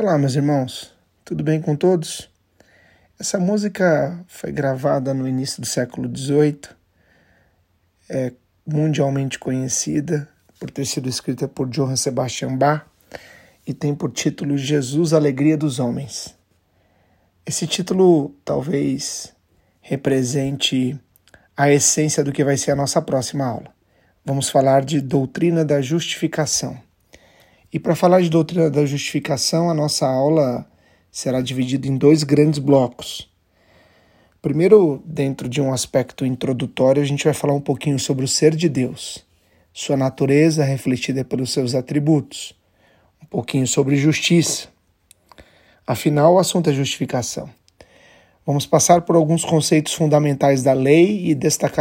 Olá, meus irmãos, tudo bem com todos? Essa música foi gravada no início do século XVIII, é mundialmente conhecida por ter sido escrita por Johann Sebastian Bach e tem por título Jesus, Alegria dos Homens. Esse título talvez represente a essência do que vai ser a nossa próxima aula. Vamos falar de doutrina da justificação. E para falar de doutrina da justificação, a nossa aula será dividida em dois grandes blocos. Primeiro, dentro de um aspecto introdutório, a gente vai falar um pouquinho sobre o ser de Deus, sua natureza refletida pelos seus atributos, um pouquinho sobre justiça. Afinal, o assunto é justificação. Vamos passar por alguns conceitos fundamentais da lei e destacar